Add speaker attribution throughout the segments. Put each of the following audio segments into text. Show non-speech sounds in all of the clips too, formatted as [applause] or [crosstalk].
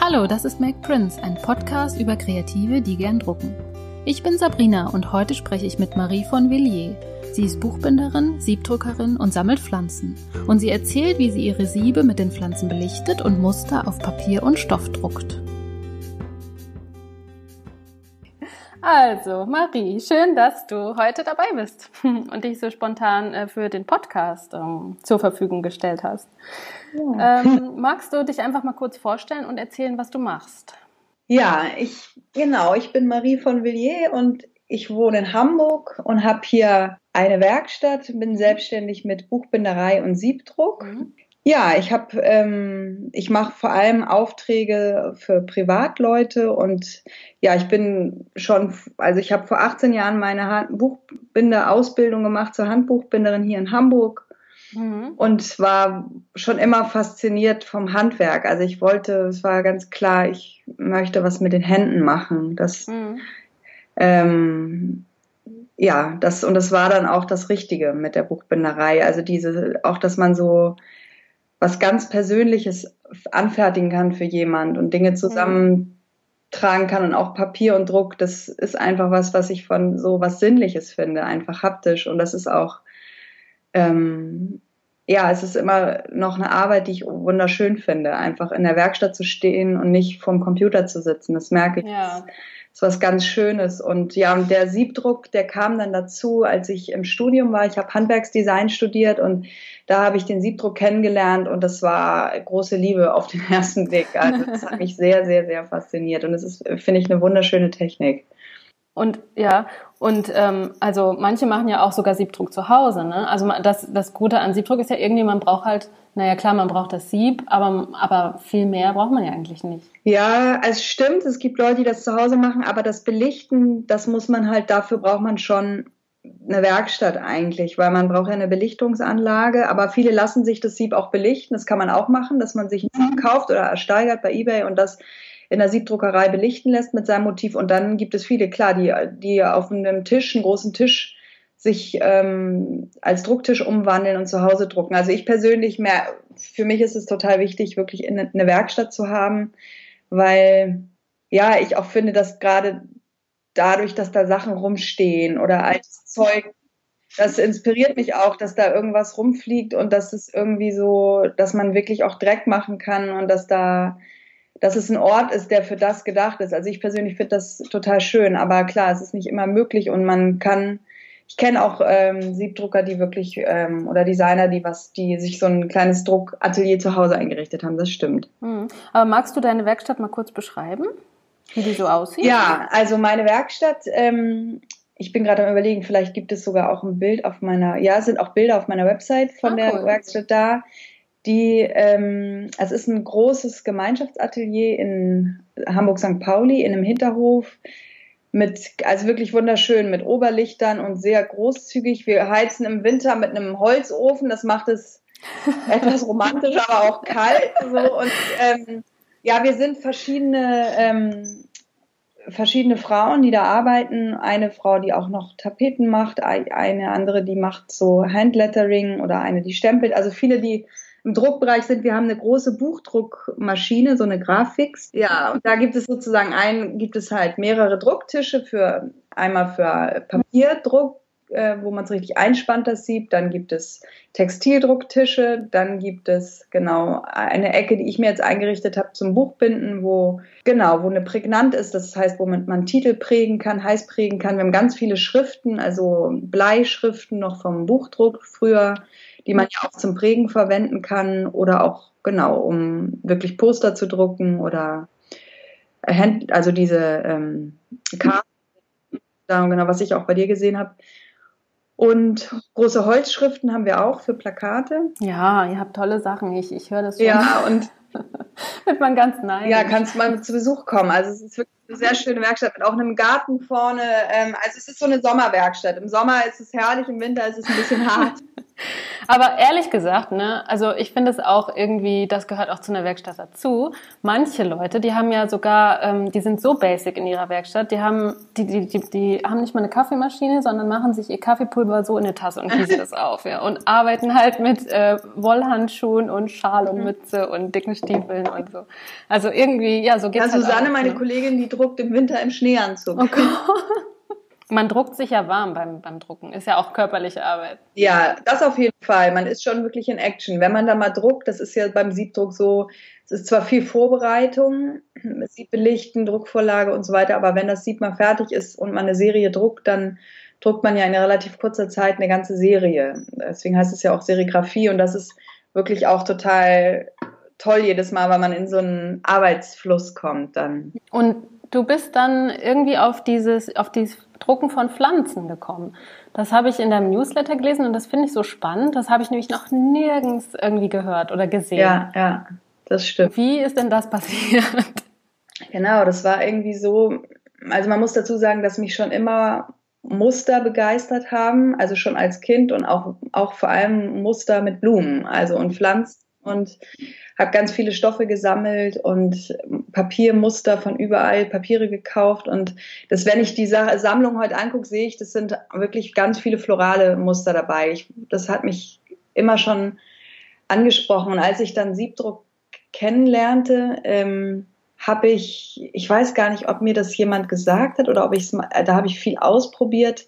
Speaker 1: Hallo, das ist Make Prince, ein Podcast über Kreative, die gern drucken. Ich bin Sabrina und heute spreche ich mit Marie von Villiers. Sie ist Buchbinderin, Siebdruckerin und sammelt Pflanzen. Und sie erzählt, wie sie ihre Siebe mit den Pflanzen belichtet und Muster auf Papier und Stoff druckt. Also, Marie, schön, dass du heute dabei bist [laughs] und dich so spontan äh, für den Podcast ähm, zur Verfügung gestellt hast. Ja. Ähm, [laughs] magst du dich einfach mal kurz vorstellen und erzählen, was du machst?
Speaker 2: Ja, ich genau, ich bin Marie von Villiers und ich wohne in Hamburg und habe hier eine Werkstatt, bin selbstständig mit Buchbinderei und Siebdruck. Mhm. Ja, ich habe, ähm, ich mache vor allem Aufträge für Privatleute und ja, ich bin schon, also ich habe vor 18 Jahren meine Buchbinderausbildung gemacht zur Handbuchbinderin hier in Hamburg mhm. und war schon immer fasziniert vom Handwerk. Also ich wollte, es war ganz klar, ich möchte was mit den Händen machen. Das, mhm. ähm, ja, das und das war dann auch das Richtige mit der Buchbinderei. Also diese, auch dass man so was ganz Persönliches anfertigen kann für jemand und Dinge zusammentragen kann und auch Papier und Druck, das ist einfach was, was ich von so was Sinnliches finde, einfach haptisch. Und das ist auch, ähm, ja, es ist immer noch eine Arbeit, die ich wunderschön finde, einfach in der Werkstatt zu stehen und nicht vorm Computer zu sitzen. Das merke ich. Ja ist was ganz Schönes. Und ja, und der Siebdruck, der kam dann dazu, als ich im Studium war. Ich habe Handwerksdesign studiert und da habe ich den Siebdruck kennengelernt und das war große Liebe auf den [laughs] ersten Blick. Also das hat mich [laughs] sehr, sehr, sehr fasziniert und es ist, finde ich, eine wunderschöne Technik.
Speaker 1: Und ja, und ähm, also manche machen ja auch sogar Siebdruck zu Hause. Ne? Also das, das Gute an Siebdruck ist ja irgendwie, man braucht halt, naja klar, man braucht das Sieb, aber, aber viel mehr braucht man ja eigentlich nicht.
Speaker 2: Ja, es stimmt, es gibt Leute, die das zu Hause machen, aber das Belichten, das muss man halt, dafür braucht man schon eine Werkstatt eigentlich, weil man braucht ja eine Belichtungsanlage, aber viele lassen sich das Sieb auch belichten, das kann man auch machen, dass man sich ein Sieb kauft oder ersteigert bei Ebay und das in der Siebdruckerei belichten lässt mit seinem Motiv. Und dann gibt es viele, klar, die, die auf einem Tisch, einen großen Tisch, sich ähm, als Drucktisch umwandeln und zu Hause drucken. Also ich persönlich, mehr, für mich ist es total wichtig, wirklich in eine Werkstatt zu haben, weil ja, ich auch finde, dass gerade dadurch, dass da Sachen rumstehen oder altes Zeug, das inspiriert mich auch, dass da irgendwas rumfliegt und dass es irgendwie so, dass man wirklich auch Dreck machen kann und dass da dass es ein Ort ist, der für das gedacht ist. Also ich persönlich finde das total schön, aber klar, es ist nicht immer möglich und man kann, ich kenne auch ähm, Siebdrucker, die wirklich ähm, oder Designer, die was, die sich so ein kleines Druckatelier zu Hause eingerichtet haben. Das stimmt.
Speaker 1: Mhm. Aber magst du deine Werkstatt mal kurz beschreiben, wie die so aussieht?
Speaker 2: Ja, also meine Werkstatt. Ähm, ich bin gerade am überlegen, vielleicht gibt es sogar auch ein Bild auf meiner, ja, es sind auch Bilder auf meiner Website von ah, der cool. Werkstatt da die, ähm, es ist ein großes Gemeinschaftsatelier in Hamburg St. Pauli in einem Hinterhof mit, also wirklich wunderschön, mit Oberlichtern und sehr großzügig. Wir heizen im Winter mit einem Holzofen, das macht es [laughs] etwas romantisch, aber auch kalt. So. Und ähm, ja, wir sind verschiedene, ähm, verschiedene Frauen, die da arbeiten. Eine Frau, die auch noch Tapeten macht, eine andere, die macht so Handlettering oder eine, die stempelt. Also viele, die im Druckbereich sind. Wir haben eine große Buchdruckmaschine, so eine Grafix. Ja, und da gibt es sozusagen ein, gibt es halt mehrere Drucktische für einmal für Papierdruck, äh, wo man es richtig einspannt, das Sieb. Dann gibt es Textildrucktische. Dann gibt es genau eine Ecke, die ich mir jetzt eingerichtet habe zum Buchbinden, wo genau, wo eine prägnant ist. Das heißt, womit man Titel prägen kann, heiß prägen kann. Wir haben ganz viele Schriften, also Bleischriften noch vom Buchdruck früher die man ja auch zum Prägen verwenden kann oder auch genau, um wirklich Poster zu drucken oder Hand, also diese ähm, Karten, genau, was ich auch bei dir gesehen habe. Und große Holzschriften haben wir auch für Plakate.
Speaker 1: Ja, ihr habt tolle Sachen. Ich, ich höre das schon.
Speaker 2: Ja, und [laughs]
Speaker 1: wird man ganz neidisch.
Speaker 2: Ja, kannst mal zu Besuch kommen. Also es ist wirklich eine sehr schöne Werkstatt mit auch einem Garten vorne. Ähm, also es ist so eine Sommerwerkstatt. Im Sommer ist es herrlich, im Winter ist es ein bisschen [laughs] hart.
Speaker 1: Aber ehrlich gesagt, ne, also ich finde es auch irgendwie, das gehört auch zu einer Werkstatt dazu. Manche Leute, die haben ja sogar, ähm, die sind so basic in ihrer Werkstatt, die haben, die, die, die, die haben nicht mal eine Kaffeemaschine, sondern machen sich ihr Kaffeepulver so in eine Tasse und gießen das auf, ja, und arbeiten halt mit äh, Wollhandschuhen und Schal und mhm. Mütze und dicken Stiefeln und so. Also irgendwie, ja, so geht's
Speaker 2: ja, Susanne, halt auch, meine ne? Kollegin, die druckt im Winter im Schneeanzug. Oh Gott.
Speaker 1: Man druckt sich ja warm beim, beim Drucken. Ist ja auch körperliche Arbeit.
Speaker 2: Ja, das auf jeden Fall. Man ist schon wirklich in Action. Wenn man da mal druckt, das ist ja beim Siebdruck so, es ist zwar viel Vorbereitung, [clears throat] Sieb belichten, Druckvorlage und so weiter, aber wenn das Sieb mal fertig ist und man eine Serie druckt, dann druckt man ja in relativ kurzer Zeit eine ganze Serie. Deswegen heißt es ja auch Serigraphie und das ist wirklich auch total toll jedes Mal, weil man in so einen Arbeitsfluss kommt dann.
Speaker 1: Und du bist dann irgendwie auf dieses, auf dieses Drucken von Pflanzen gekommen. Das habe ich in deinem Newsletter gelesen und das finde ich so spannend. Das habe ich nämlich noch nirgends irgendwie gehört oder gesehen.
Speaker 2: Ja, ja, das stimmt.
Speaker 1: Wie ist denn das passiert?
Speaker 2: Genau, das war irgendwie so, also man muss dazu sagen, dass mich schon immer Muster begeistert haben, also schon als Kind und auch, auch vor allem Muster mit Blumen, also und Pflanzen und habe ganz viele Stoffe gesammelt und Papiermuster von überall, Papiere gekauft. Und das, wenn ich die Sammlung heute angucke, sehe ich, das sind wirklich ganz viele florale Muster dabei. Ich, das hat mich immer schon angesprochen. Und als ich dann Siebdruck kennenlernte, ähm, habe ich, ich weiß gar nicht, ob mir das jemand gesagt hat oder ob ich da habe ich viel ausprobiert,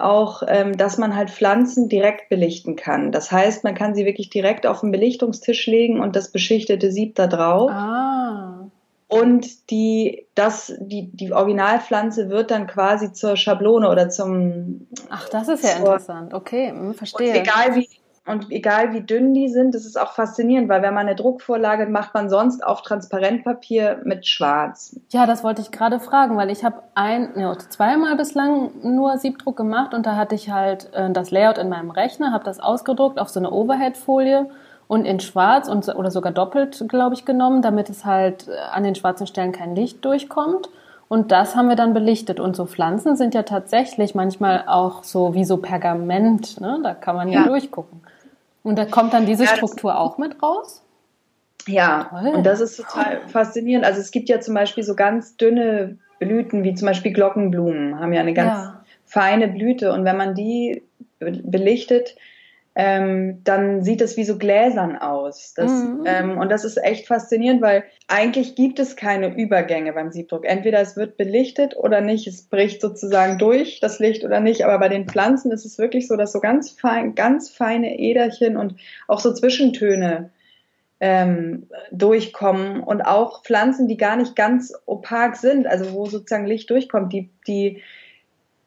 Speaker 2: auch, ähm, dass man halt Pflanzen direkt belichten kann. Das heißt, man kann sie wirklich direkt auf den Belichtungstisch legen und das beschichtete Sieb da drauf. Ah. Und die, das, die, die Originalpflanze wird dann quasi zur Schablone oder zum.
Speaker 1: Ach, das ist ja zur, interessant. Okay, hm, verstehe. Und
Speaker 2: egal wie, und egal wie dünn die sind, das ist auch faszinierend, weil wenn man eine Druckvorlage macht, man sonst auf Transparentpapier mit Schwarz.
Speaker 1: Ja, das wollte ich gerade fragen, weil ich habe ein, ja, zweimal bislang nur Siebdruck gemacht und da hatte ich halt äh, das Layout in meinem Rechner, habe das ausgedruckt auf so eine Overhead-Folie und in Schwarz und oder sogar doppelt, glaube ich, genommen, damit es halt äh, an den schwarzen Stellen kein Licht durchkommt. Und das haben wir dann belichtet. Und so Pflanzen sind ja tatsächlich manchmal auch so wie so Pergament. Ne? Da kann man ja, ja durchgucken. Und da kommt dann diese ja, Struktur auch mit raus?
Speaker 2: Ja, Toll. und das ist total faszinierend. Also es gibt ja zum Beispiel so ganz dünne Blüten, wie zum Beispiel Glockenblumen, haben ja eine ganz ja. feine Blüte. Und wenn man die belichtet, ähm, dann sieht es wie so Gläsern aus. Das, mhm. ähm, und das ist echt faszinierend, weil eigentlich gibt es keine Übergänge beim Siebdruck. Entweder es wird belichtet oder nicht. Es bricht sozusagen durch das Licht oder nicht. Aber bei den Pflanzen ist es wirklich so, dass so ganz fein, ganz feine Äderchen und auch so Zwischentöne ähm, durchkommen und auch Pflanzen, die gar nicht ganz opak sind, also wo sozusagen Licht durchkommt, die, die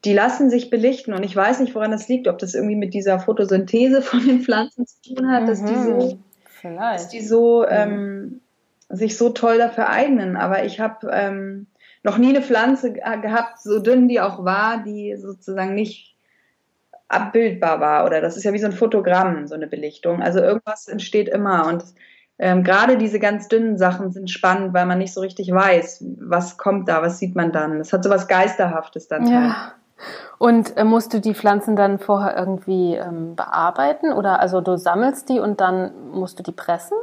Speaker 2: die lassen sich belichten und ich weiß nicht, woran das liegt, ob das irgendwie mit dieser Photosynthese von den Pflanzen zu tun hat, mhm. dass die so, dass die so ähm, sich so toll dafür eignen. Aber ich habe ähm, noch nie eine Pflanze gehabt, so dünn die auch war, die sozusagen nicht abbildbar war. Oder das ist ja wie so ein Fotogramm, so eine Belichtung. Also irgendwas entsteht immer und ähm, gerade diese ganz dünnen Sachen sind spannend, weil man nicht so richtig weiß, was kommt da, was sieht man dann. Es hat so was Geisterhaftes dann.
Speaker 1: Ja. Und äh, musst du die Pflanzen dann vorher irgendwie ähm, bearbeiten oder also du sammelst die und dann musst du die pressen?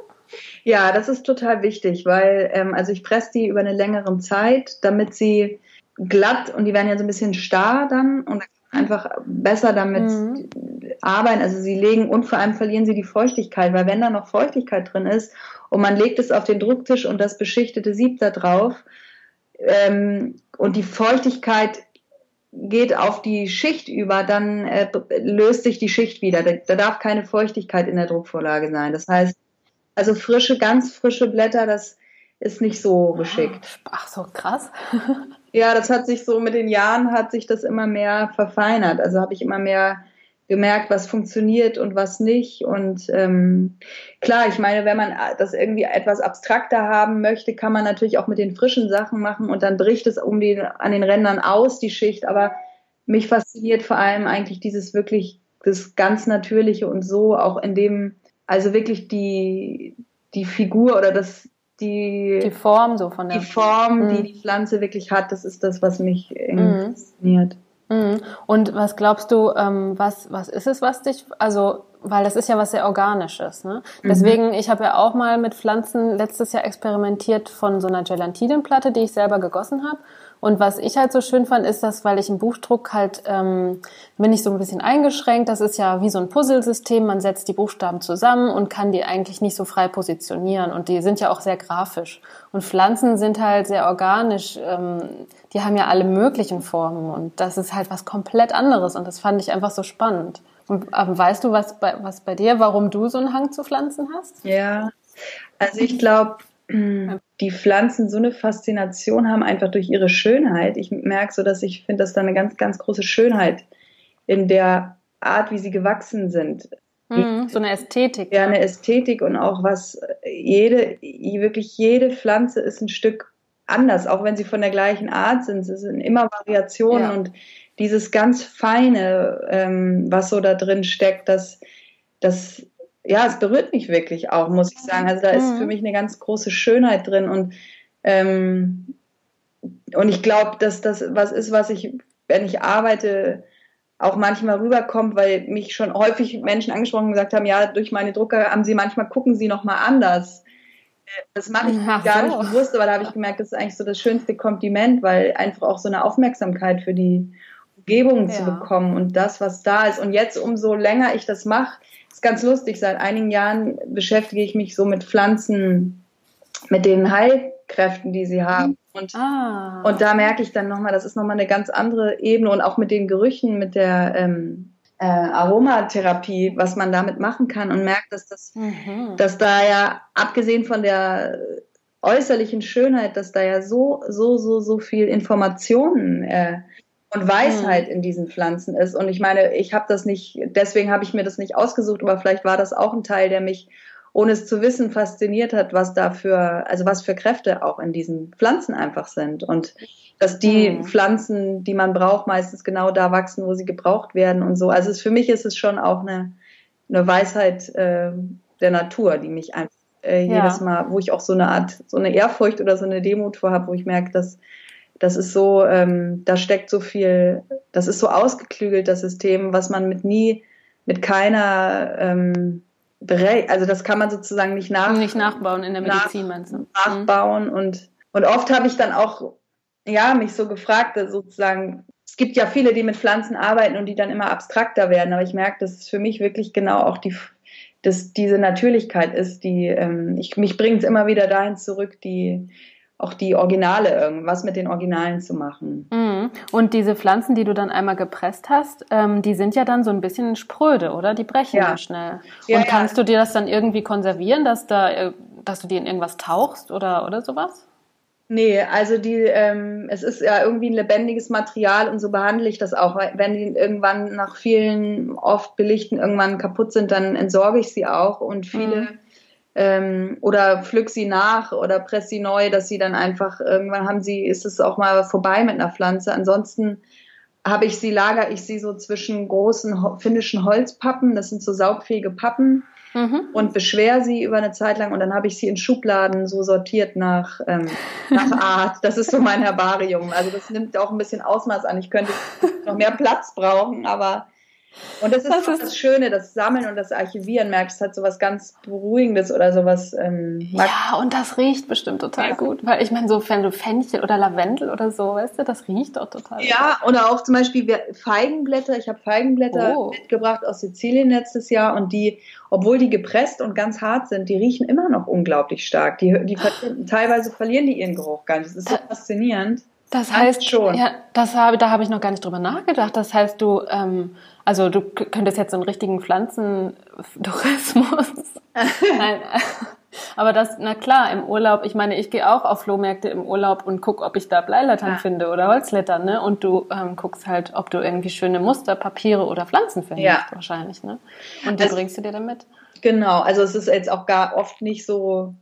Speaker 2: Ja, das ist total wichtig, weil ähm, also ich presse die über eine längere Zeit, damit sie glatt und die werden ja so ein bisschen starr dann und einfach besser damit mhm. arbeiten. Also sie legen und vor allem verlieren sie die Feuchtigkeit, weil wenn da noch Feuchtigkeit drin ist und man legt es auf den Drucktisch und das beschichtete Sieb da drauf ähm, und die Feuchtigkeit geht auf die Schicht über, dann äh, löst sich die Schicht wieder. Da, da, darf keine Feuchtigkeit in der Druckvorlage sein. Das heißt, also frische, ganz frische Blätter, das ist nicht so geschickt.
Speaker 1: Ach so, krass. [laughs]
Speaker 2: ja, das hat sich so mit den Jahren hat sich das immer mehr verfeinert. Also habe ich immer mehr gemerkt, was funktioniert und was nicht. Und ähm, klar, ich meine, wenn man das irgendwie etwas abstrakter haben möchte, kann man natürlich auch mit den frischen Sachen machen und dann bricht es um den, an den Rändern aus, die Schicht. Aber mich fasziniert vor allem eigentlich dieses wirklich, das ganz Natürliche und so auch in dem, also wirklich die, die Figur oder das, die,
Speaker 1: die Form so von
Speaker 2: der die Form, mhm. die die Pflanze wirklich hat, das ist das, was mich irgendwie mhm. fasziniert.
Speaker 1: Mhm. Und was glaubst du, ähm, was, was ist es, was dich, also weil das ist ja was sehr Organisches. Ne? Mhm. Deswegen, ich habe ja auch mal mit Pflanzen letztes Jahr experimentiert von so einer Gelatinenplatte, die ich selber gegossen habe. Und was ich halt so schön fand, ist, dass, weil ich im Buchdruck halt, ähm, bin ich so ein bisschen eingeschränkt. Das ist ja wie so ein Puzzlesystem. Man setzt die Buchstaben zusammen und kann die eigentlich nicht so frei positionieren. Und die sind ja auch sehr grafisch. Und Pflanzen sind halt sehr organisch. Ähm, die haben ja alle möglichen Formen. Und das ist halt was komplett anderes. Und das fand ich einfach so spannend. Und ähm, weißt du, was bei, was bei dir, warum du so einen Hang zu Pflanzen hast?
Speaker 2: Ja, also ich glaube, die Pflanzen so eine Faszination haben, einfach durch ihre Schönheit. Ich merke so, dass ich finde, dass da eine ganz, ganz große Schönheit in der Art, wie sie gewachsen sind.
Speaker 1: Mhm, so eine Ästhetik.
Speaker 2: Ja, eine Ästhetik und auch was jede, wirklich jede Pflanze ist ein Stück anders, auch wenn sie von der gleichen Art sind. Es sind immer Variationen ja. und dieses ganz Feine, ähm, was so da drin steckt, das, das, ja, es berührt mich wirklich auch, muss ich sagen. Also da ist mhm. für mich eine ganz große Schönheit drin und, ähm, und ich glaube, dass das was ist, was ich, wenn ich arbeite, auch manchmal rüberkommt, weil mich schon häufig Menschen angesprochen und gesagt haben, ja, durch meine Drucker haben sie manchmal gucken sie noch mal anders. Das mache ich Ach gar so. nicht bewusst, aber da habe ich gemerkt, das ist eigentlich so das schönste Kompliment, weil einfach auch so eine Aufmerksamkeit für die Umgebung ja. zu bekommen und das, was da ist. Und jetzt, umso länger ich das mache, ist ganz lustig. Seit einigen Jahren beschäftige ich mich so mit Pflanzen, mit den Heilkräften, die sie haben. Und, ah. und da merke ich dann nochmal, das ist nochmal eine ganz andere Ebene und auch mit den Gerüchen, mit der ähm, äh, Aromatherapie, was man damit machen kann und merkt, dass das, mhm. dass da ja, abgesehen von der äußerlichen Schönheit, dass da ja so, so, so, so viel Informationen äh, und Weisheit mhm. in diesen Pflanzen ist. Und ich meine, ich habe das nicht, deswegen habe ich mir das nicht ausgesucht, aber vielleicht war das auch ein Teil, der mich, ohne es zu wissen, fasziniert hat, was da für, also was für Kräfte auch in diesen Pflanzen einfach sind. Und dass die mhm. Pflanzen, die man braucht, meistens genau da wachsen, wo sie gebraucht werden und so. Also es, für mich ist es schon auch eine, eine Weisheit äh, der Natur, die mich einfach äh, jedes ja. Mal, wo ich auch so eine Art, so eine Ehrfurcht oder so eine Demut vor habe, wo ich merke, dass das ist so, ähm, da steckt so viel, das ist so ausgeklügelt, das System, was man mit nie, mit keiner, ähm, also das kann man sozusagen nicht, nach,
Speaker 1: nicht nachbauen in der Medizin, nach, meinst du?
Speaker 2: Nachbauen mhm. und, und oft habe ich dann auch, ja, mich so gefragt, sozusagen, es gibt ja viele, die mit Pflanzen arbeiten und die dann immer abstrakter werden, aber ich merke, dass es für mich wirklich genau auch die, dass diese Natürlichkeit ist, die, ähm, ich, mich bringt es immer wieder dahin zurück, die, auch die Originale, irgendwas mit den Originalen zu machen.
Speaker 1: Mhm. Und diese Pflanzen, die du dann einmal gepresst hast, ähm, die sind ja dann so ein bisschen spröde, oder? Die brechen ja, schnell. Ja, Und kannst ja. du dir das dann irgendwie konservieren, dass da, äh, dass du die in irgendwas tauchst oder, oder sowas?
Speaker 2: Nee, also die, ähm, es ist ja irgendwie ein lebendiges Material und so behandle ich das auch. Wenn die irgendwann nach vielen oft Belichten irgendwann kaputt sind, dann entsorge ich sie auch und viele mhm ähm, oder pflück sie nach oder press sie neu, dass sie dann einfach irgendwann haben sie, ist es auch mal vorbei mit einer Pflanze. Ansonsten habe ich sie, lager ich sie so zwischen großen finnischen Holzpappen, das sind so saugfähige Pappen, mhm. und beschwer sie über eine Zeit lang und dann habe ich sie in Schubladen so sortiert nach, ähm, nach [laughs] Art. Das ist so mein Herbarium. Also das nimmt auch ein bisschen Ausmaß an. Ich könnte noch mehr Platz brauchen, aber und das ist das, ist das Schöne, das Sammeln und das Archivieren, merkst, hat so was ganz Beruhigendes oder sowas. Ähm,
Speaker 1: ja, und das riecht bestimmt total ja. gut. Weil ich meine, so wenn du Fenchel oder Lavendel oder so, weißt du, das riecht doch total
Speaker 2: Ja, gut. oder auch zum Beispiel Feigenblätter. Ich habe Feigenblätter oh. mitgebracht aus Sizilien letztes Jahr und die, obwohl die gepresst und ganz hart sind, die riechen immer noch unglaublich stark. Die, die teilweise verlieren die ihren Geruch gar nicht. Das ist so faszinierend.
Speaker 1: Das heißt schon. Ja, das habe, da habe ich noch gar nicht drüber nachgedacht. Das heißt, du, ähm, also du könntest jetzt so einen richtigen Pflanzentourismus. [laughs] Nein. Aber das, na klar, im Urlaub, ich meine, ich gehe auch auf Flohmärkte im Urlaub und guck, ob ich da Bleilettern ja. finde oder Holzlettern, ne? Und du ähm, guckst halt, ob du irgendwie schöne Muster, Papiere oder Pflanzen findest, ja. wahrscheinlich, ne? Und die also, bringst du dir dann mit.
Speaker 2: Genau, also es ist jetzt auch gar oft nicht so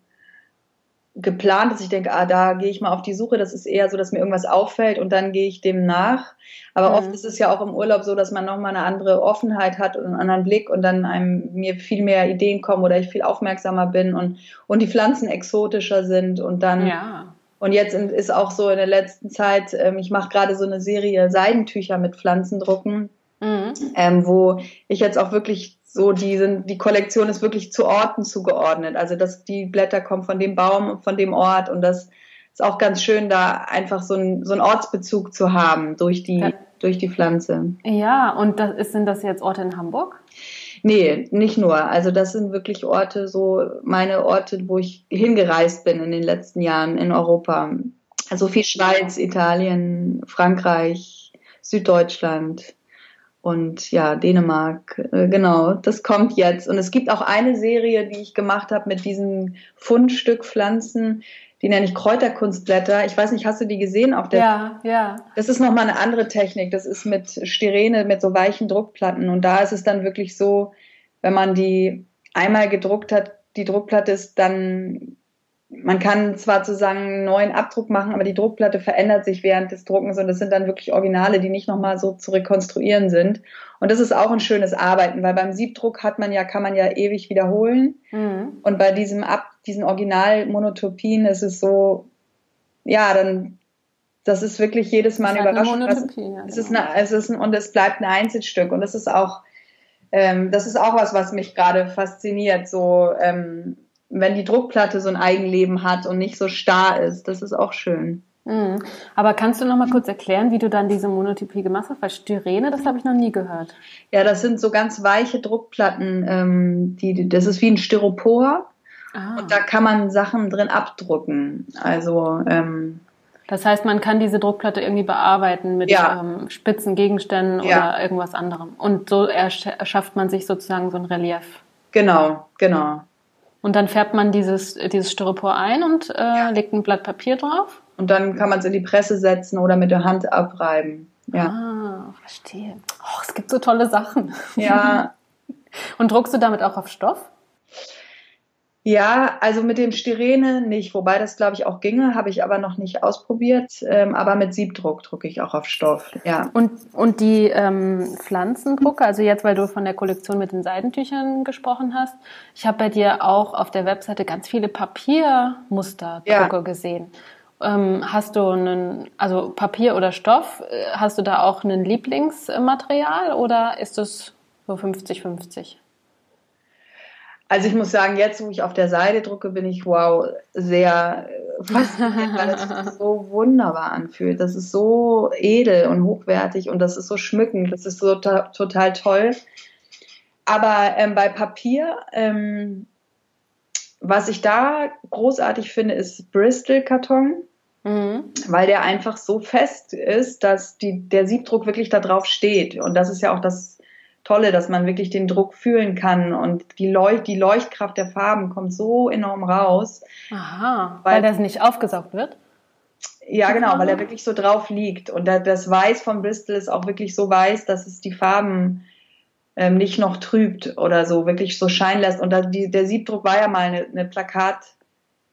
Speaker 2: geplant, dass ich denke, ah, da gehe ich mal auf die Suche. Das ist eher so, dass mir irgendwas auffällt und dann gehe ich dem nach. Aber mhm. oft ist es ja auch im Urlaub so, dass man nochmal eine andere Offenheit hat und einen anderen Blick und dann einem mir viel mehr Ideen kommen oder ich viel aufmerksamer bin und, und die Pflanzen exotischer sind und dann. Ja. Und jetzt ist auch so in der letzten Zeit, ähm, ich mache gerade so eine Serie Seidentücher mit Pflanzendrucken, mhm. ähm, wo ich jetzt auch wirklich so, die sind, die Kollektion ist wirklich zu Orten zugeordnet. Also dass die Blätter kommen von dem Baum und von dem Ort und das ist auch ganz schön, da einfach so, ein, so einen Ortsbezug zu haben durch die, ja. durch die Pflanze.
Speaker 1: Ja, und das, ist, sind das jetzt Orte in Hamburg?
Speaker 2: Nee, nicht nur. Also das sind wirklich Orte, so meine Orte, wo ich hingereist bin in den letzten Jahren in Europa. Also viel Schweiz, Italien, Frankreich, Süddeutschland und ja, Dänemark. Äh, genau, das kommt jetzt. Und es gibt auch eine Serie, die ich gemacht habe mit diesen Fundstückpflanzen die nenne ich Kräuterkunstblätter. Ich weiß nicht, hast du die gesehen auf der?
Speaker 1: Ja, ja.
Speaker 2: Das ist nochmal eine andere Technik. Das ist mit Styrene, mit so weichen Druckplatten. Und da ist es dann wirklich so, wenn man die einmal gedruckt hat, die Druckplatte ist dann, man kann zwar sozusagen einen neuen Abdruck machen, aber die Druckplatte verändert sich während des Druckens und das sind dann wirklich Originale, die nicht nochmal so zu rekonstruieren sind. Und das ist auch ein schönes Arbeiten, weil beim Siebdruck hat man ja, kann man ja ewig wiederholen. Mhm. Und bei diesem Ab, diesen Originalmonotopien ist es so, ja, dann, das ist wirklich jedes Mal eine Überraschung. Eine ja, es ist genau. eine, es ist ein, und es bleibt ein Einzelstück. Und das ist auch, ähm, das ist auch was, was mich gerade fasziniert. So, ähm, wenn die Druckplatte so ein Eigenleben hat und nicht so starr ist, das ist auch schön.
Speaker 1: Mhm. Aber kannst du noch mal kurz erklären, wie du dann diese Monotypie gemacht hast? Weil Styrene, das habe ich noch nie gehört.
Speaker 2: Ja, das sind so ganz weiche Druckplatten. Ähm, die, das ist wie ein Styropor. Ah. Und da kann man Sachen drin abdrucken. Also ähm,
Speaker 1: das heißt, man kann diese Druckplatte irgendwie bearbeiten mit ja. ähm, spitzen Gegenständen ja. oder irgendwas anderem. Und so erschafft man sich sozusagen so ein Relief.
Speaker 2: Genau, genau.
Speaker 1: Und dann färbt man dieses, dieses Styropor ein und äh, ja. legt ein Blatt Papier drauf.
Speaker 2: Und dann kann man es in die Presse setzen oder mit der Hand abreiben. Ja.
Speaker 1: Ah, verstehe. Oh, es gibt so tolle Sachen.
Speaker 2: Ja. [laughs]
Speaker 1: Und druckst du damit auch auf Stoff?
Speaker 2: Ja, also mit dem Styrene nicht, wobei das glaube ich auch ginge, habe ich aber noch nicht ausprobiert. Ähm, aber mit Siebdruck drucke ich auch auf Stoff. Ja.
Speaker 1: Und und die ähm, Pflanzendrucke, also jetzt, weil du von der Kollektion mit den Seidentüchern gesprochen hast, ich habe bei dir auch auf der Webseite ganz viele Papiermusterdrucke ja. gesehen. Ähm, hast du einen, also Papier oder Stoff, äh, hast du da auch ein Lieblingsmaterial oder ist es so 50-50?
Speaker 2: Also ich muss sagen, jetzt, wo ich auf der Seite drucke, bin ich wow sehr äh, fasziniert, weil es sich so wunderbar anfühlt. Das ist so edel und hochwertig und das ist so schmückend. Das ist so total toll. Aber ähm, bei Papier ähm, was ich da großartig finde, ist Bristol-Karton, mhm. weil der einfach so fest ist, dass die, der Siebdruck wirklich da drauf steht. Und das ist ja auch das Tolle, dass man wirklich den Druck fühlen kann und die, Leucht, die Leuchtkraft der Farben kommt so enorm raus.
Speaker 1: Aha, weil, weil das nicht aufgesaugt wird?
Speaker 2: Ja, genau, weil er wirklich so drauf liegt. Und das Weiß von Bristol ist auch wirklich so weiß, dass es die Farben ähm, nicht noch trübt oder so wirklich so scheinen lässt. Und da, die, der Siebdruck war ja mal eine, eine Plakat,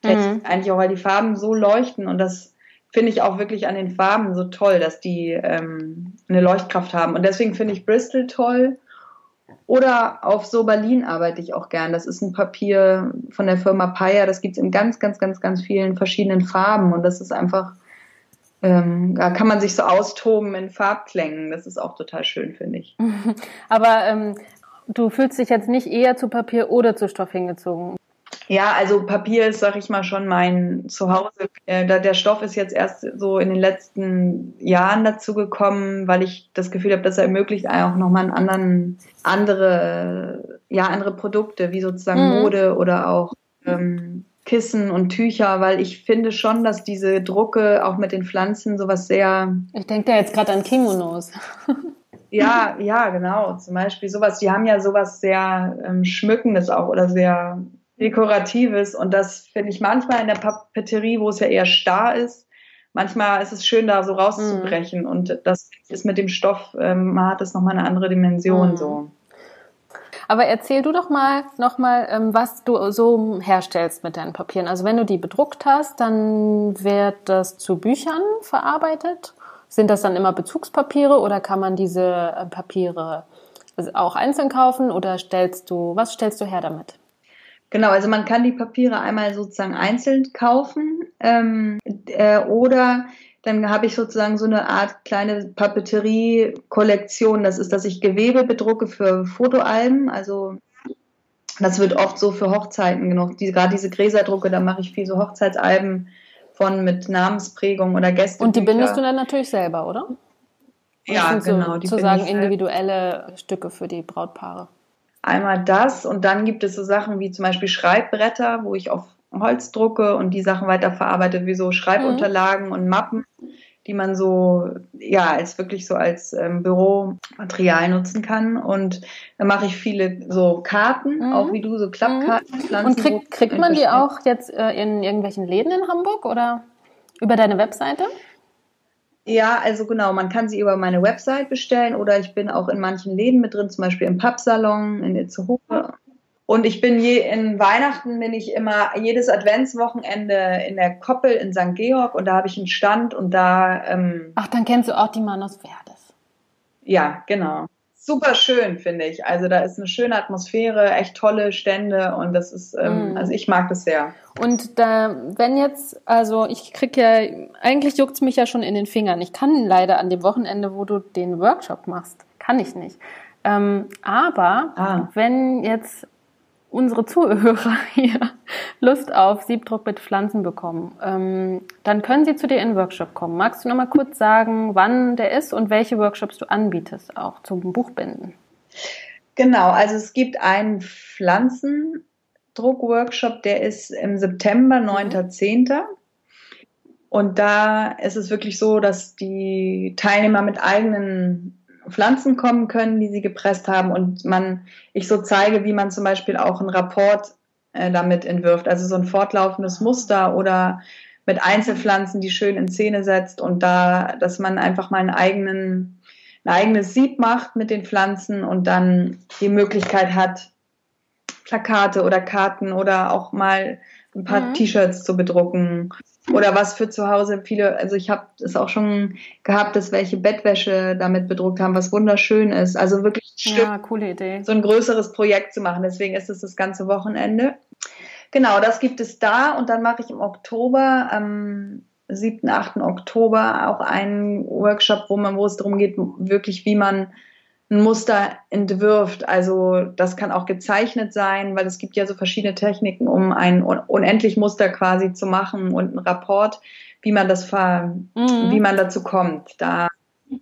Speaker 2: mhm. eigentlich auch, weil die Farben so leuchten und das finde ich auch wirklich an den Farben so toll, dass die ähm, eine Leuchtkraft haben. Und deswegen finde ich Bristol toll. Oder auf so Berlin arbeite ich auch gern. Das ist ein Papier von der Firma Paya. Das gibt es in ganz, ganz, ganz, ganz vielen verschiedenen Farben. Und das ist einfach ähm, da kann man sich so austoben in Farbklängen. Das ist auch total schön, finde ich. [laughs]
Speaker 1: Aber ähm, du fühlst dich jetzt nicht eher zu Papier oder zu Stoff hingezogen?
Speaker 2: Ja, also Papier ist, sag ich mal, schon mein Zuhause. Äh, der Stoff ist jetzt erst so in den letzten Jahren dazu gekommen, weil ich das Gefühl habe, dass er ermöglicht auch nochmal einen anderen, andere, ja, andere Produkte, wie sozusagen mhm. Mode oder auch ähm, Kissen und Tücher, weil ich finde schon, dass diese Drucke auch mit den Pflanzen sowas sehr.
Speaker 1: Ich denke da jetzt gerade an Kimonos. [laughs]
Speaker 2: ja, ja, genau. Zum Beispiel sowas. Die haben ja sowas sehr ähm, Schmückendes auch oder sehr Dekoratives. Und das finde ich manchmal in der Papeterie, wo es ja eher starr ist, manchmal ist es schön, da so rauszubrechen. Mm. Und das ist mit dem Stoff, ähm, man hat das nochmal eine andere Dimension mm. so.
Speaker 1: Aber erzähl du doch mal nochmal, ähm, was du so herstellst mit deinen Papieren. Also wenn du die bedruckt hast, dann wird das zu Büchern verarbeitet. Sind das dann immer Bezugspapiere oder kann man diese äh, Papiere auch einzeln kaufen oder stellst du, was stellst du her damit?
Speaker 2: Genau, also man kann die Papiere einmal sozusagen einzeln kaufen ähm, äh, oder dann habe ich sozusagen so eine Art kleine Papeterie-Kollektion. Das ist, dass ich Gewebe bedrucke für Fotoalben. Also das wird oft so für Hochzeiten genug. Die, gerade diese Gräserdrucke, da mache ich viel so Hochzeitsalben von mit Namensprägung oder Gäste.
Speaker 1: Und die bindest du dann natürlich selber, oder?
Speaker 2: ja, genau.
Speaker 1: Die sozusagen individuelle Stücke für die Brautpaare.
Speaker 2: Einmal das und dann gibt es so Sachen wie zum Beispiel Schreibbretter, wo ich auf Holz drucke und die Sachen weiterverarbeite, wie so Schreibunterlagen mhm. und Mappen, die man so, ja, als wirklich so als ähm, Büromaterial nutzen kann. Und dann mache ich viele so Karten, mhm. auch wie du, so Klappkarten.
Speaker 1: Mhm. Und krieg, kriegt man die auch jetzt äh, in irgendwelchen Läden in Hamburg oder über deine Webseite?
Speaker 2: Ja, also genau, man kann sie über meine Website bestellen oder ich bin auch in manchen Läden mit drin, zum Beispiel im Pappsalon in Itzehoe. Und ich bin je, in Weihnachten bin ich immer jedes Adventswochenende in der Koppel in St. Georg und da habe ich einen Stand und da. Ähm,
Speaker 1: Ach, dann kennst du auch die Manos Verdes.
Speaker 2: Ja, genau super schön, finde ich. Also da ist eine schöne Atmosphäre, echt tolle Stände und das ist, ähm, mm. also ich mag das sehr.
Speaker 1: Und da, wenn jetzt, also ich krieg ja, eigentlich juckt's mich ja schon in den Fingern. Ich kann leider an dem Wochenende, wo du den Workshop machst, kann ich nicht. Ähm, aber ah. wenn jetzt unsere Zuhörer [laughs] hier Lust auf Siebdruck mit Pflanzen bekommen, ähm, dann können sie zu dir in den Workshop kommen. Magst du noch mal kurz sagen, wann der ist und welche Workshops du anbietest, auch zum Buchbinden?
Speaker 2: Genau, also es gibt einen Pflanzendruck-Workshop, der ist im September, 9.10. Mhm. Und da ist es wirklich so, dass die Teilnehmer mit eigenen Pflanzen kommen können, die sie gepresst haben und man, ich so zeige, wie man zum Beispiel auch einen Rapport äh, damit entwirft, also so ein fortlaufendes Muster oder mit Einzelpflanzen, die schön in Szene setzt und da, dass man einfach mal einen eigenen, ein eigenes Sieb macht mit den Pflanzen und dann die Möglichkeit hat, Plakate oder Karten oder auch mal ein paar mhm. T-Shirts zu bedrucken oder was für zu Hause viele, also ich habe es auch schon gehabt, dass welche Bettwäsche damit bedruckt haben, was wunderschön ist. Also wirklich
Speaker 1: ein ja, coole Idee.
Speaker 2: so ein größeres Projekt zu machen. Deswegen ist es das ganze Wochenende. Genau, das gibt es da und dann mache ich im Oktober, am 7., 8. Oktober auch einen Workshop, wo man, wo es darum geht, wirklich wie man ein Muster entwirft. Also das kann auch gezeichnet sein, weil es gibt ja so verschiedene Techniken, um ein unendlich Muster quasi zu machen und einen Rapport, wie man das mhm. wie man dazu kommt. Da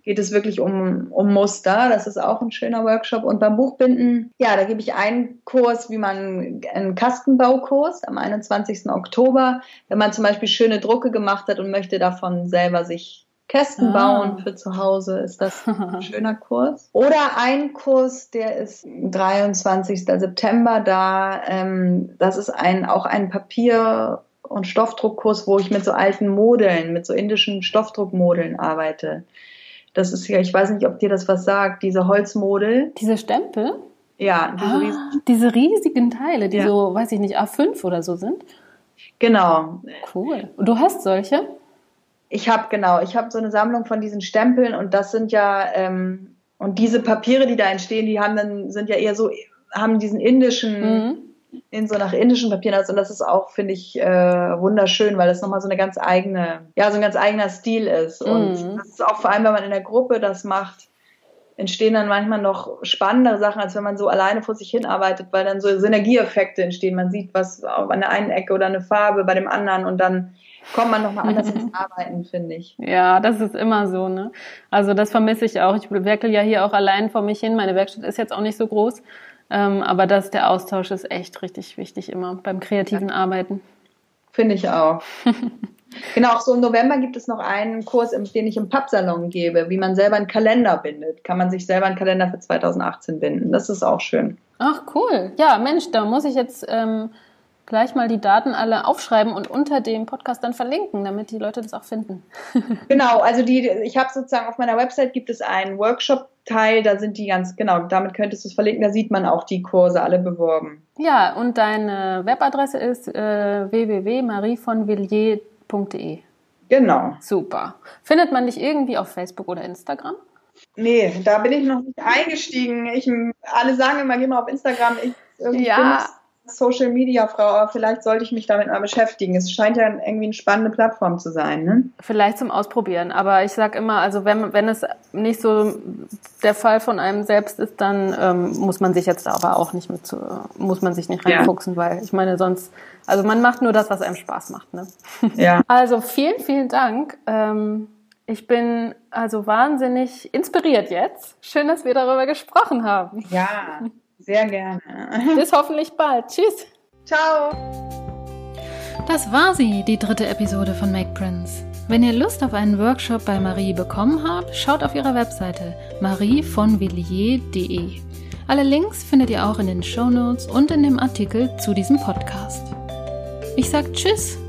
Speaker 2: geht es wirklich um, um Muster. Das ist auch ein schöner Workshop. Und beim Buchbinden, ja, da gebe ich einen Kurs, wie man, einen Kastenbaukurs am 21. Oktober, wenn man zum Beispiel schöne Drucke gemacht hat und möchte davon selber sich Kästen ah. bauen für zu Hause ist das [laughs] ein schöner Kurs. Oder ein Kurs, der ist 23. September da. Ähm, das ist ein, auch ein Papier- und Stoffdruckkurs, wo ich mit so alten Modeln, mit so indischen Stoffdruckmodeln arbeite. Das ist ja, ich weiß nicht, ob dir das was sagt, diese Holzmodel.
Speaker 1: Diese Stempel?
Speaker 2: Ja,
Speaker 1: diese, ah, riesigen, diese riesigen Teile, die ja. so, weiß ich nicht, A5 oder so sind.
Speaker 2: Genau.
Speaker 1: Cool. Und du hast solche?
Speaker 2: Ich habe genau, ich habe so eine Sammlung von diesen Stempeln und das sind ja ähm, und diese Papiere, die da entstehen, die haben dann sind ja eher so haben diesen indischen mhm. in so nach indischen Papieren also und das ist auch finde ich äh, wunderschön, weil das nochmal so eine ganz eigene ja so ein ganz eigener Stil ist mhm. und das ist auch vor allem, wenn man in der Gruppe das macht entstehen dann manchmal noch spannendere Sachen, als wenn man so alleine vor sich hin arbeitet, weil dann so Synergieeffekte entstehen. Man sieht was an der einen Ecke oder eine Farbe bei dem anderen und dann kommt man nochmal anders ins [laughs] Arbeiten, finde ich.
Speaker 1: Ja, das ist immer so, ne? Also das vermisse ich auch. Ich werkel ja hier auch allein vor mich hin. Meine Werkstatt ist jetzt auch nicht so groß. Ähm, aber das, der Austausch ist echt richtig wichtig immer beim kreativen ja. Arbeiten.
Speaker 2: Finde ich auch. [laughs] genau, auch so im November gibt es noch einen Kurs, den ich im Pappsalon gebe, wie man selber einen Kalender bindet. Kann man sich selber einen Kalender für 2018 binden. Das ist auch schön.
Speaker 1: Ach, cool. Ja, Mensch, da muss ich jetzt ähm, gleich mal die Daten alle aufschreiben und unter dem Podcast dann verlinken, damit die Leute das auch finden. [laughs]
Speaker 2: genau, also die, ich habe sozusagen auf meiner Website gibt es einen Workshop-Teil, da sind die ganz, genau, damit könntest du es verlinken, da sieht man auch die Kurse alle beworben.
Speaker 1: Ja, und deine Webadresse ist äh, www.marievonvilliers.de.
Speaker 2: Genau.
Speaker 1: Super. Findet man dich irgendwie auf Facebook oder Instagram?
Speaker 2: Nee, da bin ich noch nicht eingestiegen. Ich, alle sagen immer, geh mal auf Instagram. Ich,
Speaker 1: ja,
Speaker 2: Social Media Frau, aber vielleicht sollte ich mich damit mal beschäftigen. Es scheint ja irgendwie eine spannende Plattform zu sein. Ne?
Speaker 1: Vielleicht zum Ausprobieren, aber ich sage immer, also wenn, wenn es nicht so der Fall von einem selbst ist, dann ähm, muss man sich jetzt aber auch nicht mit, muss man sich nicht reinfuchsen, ja. weil ich meine sonst, also man macht nur das, was einem Spaß macht. Ne? Ja. [laughs] Also vielen, vielen Dank. Ähm, ich bin also wahnsinnig inspiriert jetzt. Schön, dass wir darüber gesprochen haben.
Speaker 2: Ja, [laughs] sehr gerne. [laughs]
Speaker 1: Bis hoffentlich bald. Tschüss.
Speaker 2: Ciao.
Speaker 1: Das war sie, die dritte Episode von Make Prince. Wenn ihr Lust auf einen Workshop bei Marie bekommen habt, schaut auf ihrer Webseite marievonvilliers.de. Alle Links findet ihr auch in den Show Notes und in dem Artikel zu diesem Podcast. Ich sag Tschüss